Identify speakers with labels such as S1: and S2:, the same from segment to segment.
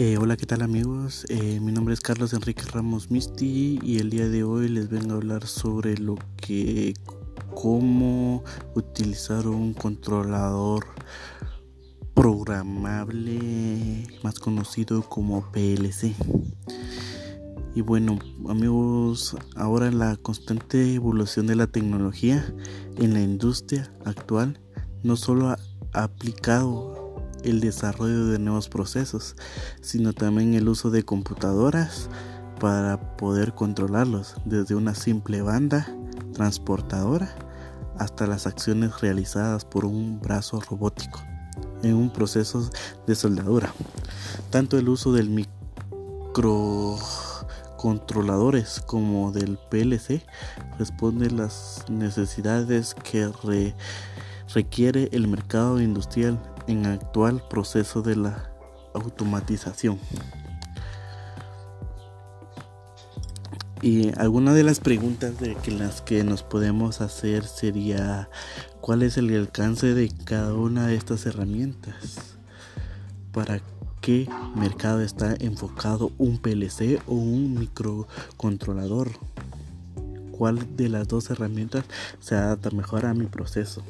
S1: Eh, hola, ¿qué tal amigos? Eh, mi nombre es Carlos Enrique Ramos Misti y el día de hoy les vengo a hablar sobre lo que, cómo utilizar un controlador programable más conocido como PLC. Y bueno, amigos, ahora la constante evolución de la tecnología en la industria actual no solo ha aplicado el desarrollo de nuevos procesos, sino también el uso de computadoras para poder controlarlos, desde una simple banda transportadora hasta las acciones realizadas por un brazo robótico en un proceso de soldadura. Tanto el uso del microcontroladores como del PLC responde las necesidades que requiere el mercado industrial en actual proceso de la automatización. Y alguna de las preguntas de que las que nos podemos hacer sería cuál es el alcance de cada una de estas herramientas. ¿Para qué mercado está enfocado un PLC o un microcontrolador? ¿Cuál de las dos herramientas se adapta mejor a mi proceso?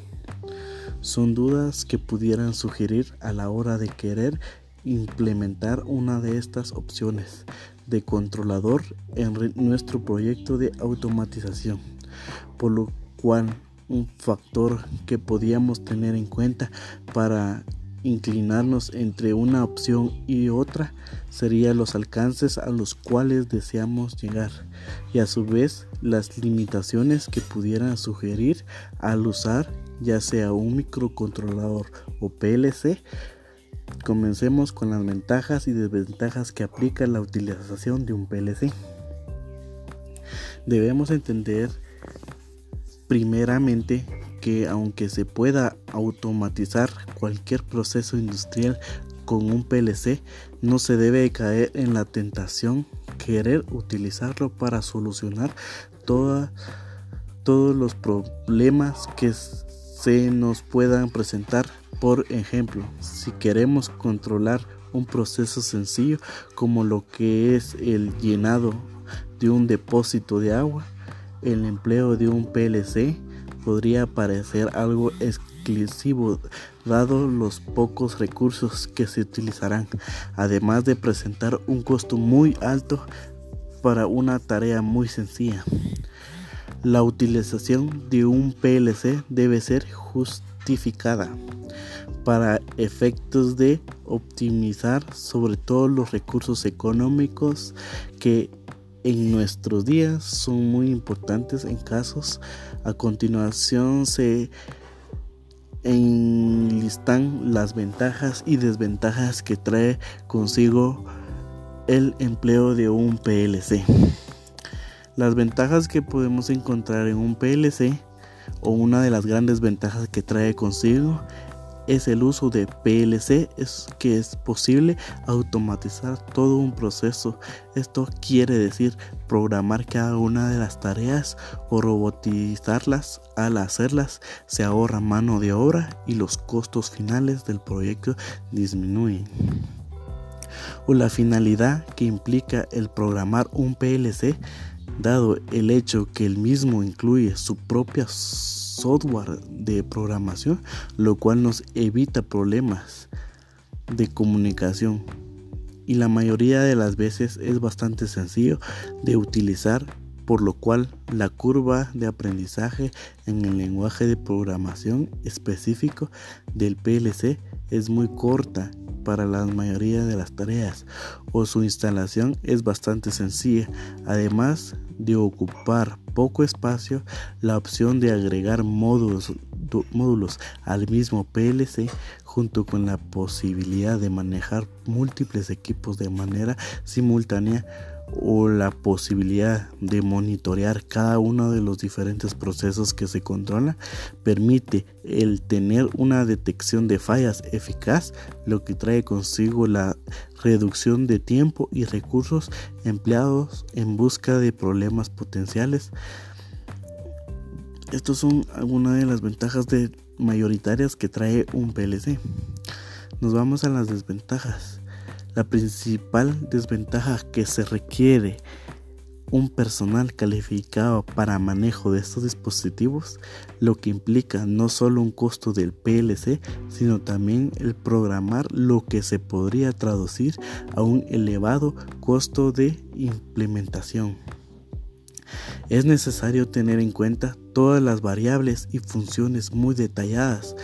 S1: Son dudas que pudieran sugerir a la hora de querer implementar una de estas opciones de controlador en nuestro proyecto de automatización, por lo cual un factor que podíamos tener en cuenta para inclinarnos entre una opción y otra sería los alcances a los cuales deseamos llegar y a su vez las limitaciones que pudieran sugerir al usar ya sea un microcontrolador o PLC, comencemos con las ventajas y desventajas que aplica la utilización de un PLC. Debemos entender primeramente que aunque se pueda automatizar cualquier proceso industrial con un PLC, no se debe caer en la tentación querer utilizarlo para solucionar todos los problemas que se nos puedan presentar. Por ejemplo, si queremos controlar un proceso sencillo como lo que es el llenado de un depósito de agua, el empleo de un PLC podría parecer algo exclusivo dado los pocos recursos que se utilizarán, además de presentar un costo muy alto para una tarea muy sencilla. La utilización de un PLC debe ser justificada para efectos de optimizar sobre todo los recursos económicos que en nuestros días son muy importantes en casos. A continuación se enlistan las ventajas y desventajas que trae consigo el empleo de un PLC. Las ventajas que podemos encontrar en un PLC o una de las grandes ventajas que trae consigo es el uso de PLC, es que es posible automatizar todo un proceso. Esto quiere decir programar cada una de las tareas o robotizarlas. Al hacerlas se ahorra mano de obra y los costos finales del proyecto disminuyen. O la finalidad que implica el programar un PLC dado el hecho que el mismo incluye su propia software de programación, lo cual nos evita problemas de comunicación. Y la mayoría de las veces es bastante sencillo de utilizar por lo cual la curva de aprendizaje en el lenguaje de programación específico del PLC es muy corta para la mayoría de las tareas o su instalación es bastante sencilla, además de ocupar poco espacio, la opción de agregar módulos, al mismo PLC junto con la posibilidad de manejar múltiples equipos de manera simultánea o la posibilidad de monitorear cada uno de los diferentes procesos que se controla permite el tener una detección de fallas eficaz lo que trae consigo la reducción de tiempo y recursos empleados en busca de problemas potenciales. Estas son algunas de las ventajas de mayoritarias que trae un PLC nos vamos a las desventajas La principal desventaja que se requiere un personal calificado para manejo de estos dispositivos, lo que implica no solo un costo del PLC, sino también el programar lo que se podría traducir a un elevado costo de implementación. Es necesario tener en cuenta todas las variables y funciones muy detalladas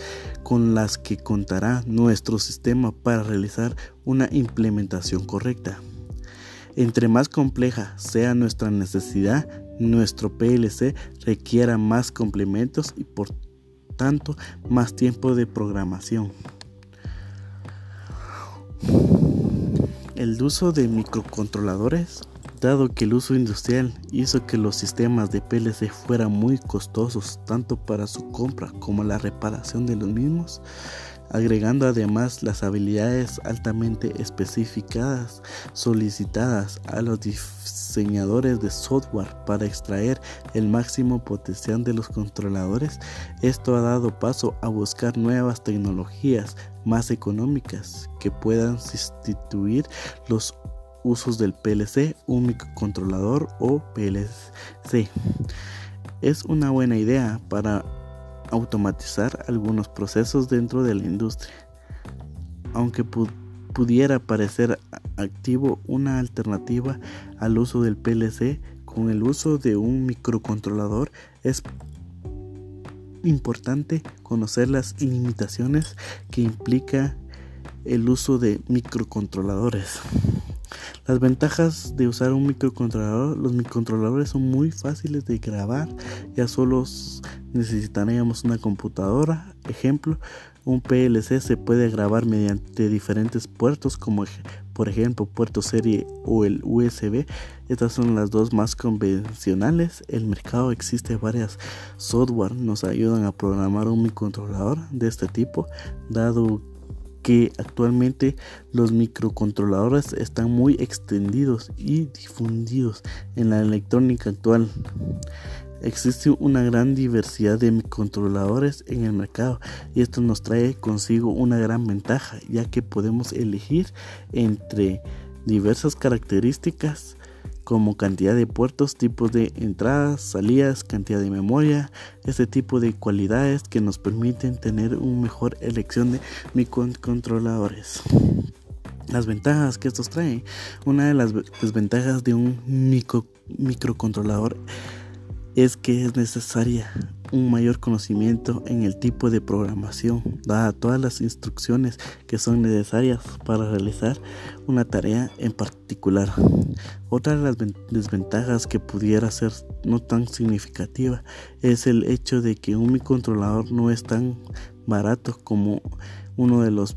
S1: con las que contará nuestro sistema para realizar una implementación correcta. Entre más compleja sea nuestra necesidad, nuestro PLC requiera más complementos y por tanto más tiempo de programación. El uso de microcontroladores, dado que el uso industrial hizo que los sistemas de PLC fueran muy costosos tanto para su compra como la reparación de los mismos, agregando además las habilidades altamente especificadas solicitadas a los diseñadores de software para extraer el máximo potencial de los controladores, esto ha dado paso a buscar nuevas tecnologías más económicas que puedan sustituir los usos del PLC, un microcontrolador o PLC. Es una buena idea para automatizar algunos procesos dentro de la industria. Aunque pudiera parecer activo una alternativa al uso del PLC, con el uso de un microcontrolador es importante conocer las limitaciones que implica el uso de microcontroladores. Las ventajas de usar un microcontrolador, los microcontroladores son muy fáciles de grabar, ya solo necesitaríamos una computadora, ejemplo, un PLC se puede grabar mediante diferentes puertos como por ejemplo puerto serie o el USB. Estas son las dos más convencionales. El mercado existe varias software nos ayudan a programar un microcontrolador de este tipo, dado que actualmente los microcontroladores están muy extendidos y difundidos en la electrónica actual. Existe una gran diversidad de microcontroladores en el mercado y esto nos trae consigo una gran ventaja ya que podemos elegir entre diversas características como cantidad de puertos, tipos de entradas, salidas, cantidad de memoria, este tipo de cualidades que nos permiten tener una mejor elección de microcontroladores. Las ventajas que estos traen. Una de las desventajas de un micro, microcontrolador es que es necesaria un mayor conocimiento en el tipo de programación, dada todas las instrucciones que son necesarias para realizar una tarea en particular. Otra de las desventajas que pudiera ser no tan significativa es el hecho de que un microcontrolador no es tan barato como uno de los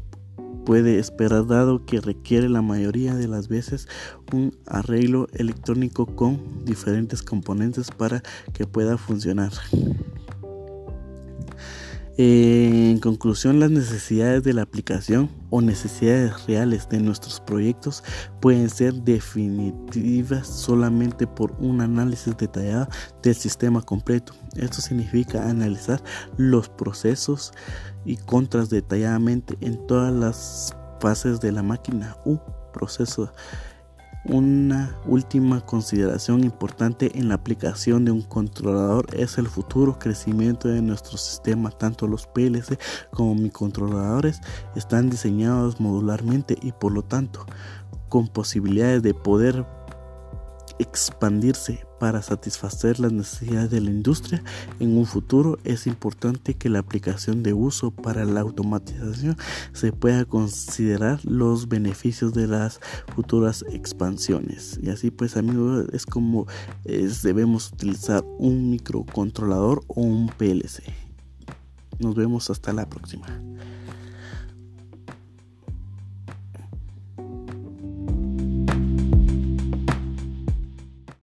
S1: puede esperar dado que requiere la mayoría de las veces un arreglo electrónico con diferentes componentes para que pueda funcionar. En conclusión, las necesidades de la aplicación o necesidades reales de nuestros proyectos pueden ser definitivas solamente por un análisis detallado del sistema completo. Esto significa analizar los procesos y contras detalladamente en todas las fases de la máquina u proceso una última consideración importante en la aplicación de un controlador es el futuro crecimiento de nuestro sistema. Tanto los PLC como mi controladores están diseñados modularmente y por lo tanto con posibilidades de poder expandirse para satisfacer las necesidades de la industria. En un futuro es importante que la aplicación de uso para la automatización se pueda considerar los beneficios de las futuras expansiones. Y así pues amigos es como debemos utilizar un microcontrolador o un PLC nos vemos hasta la próxima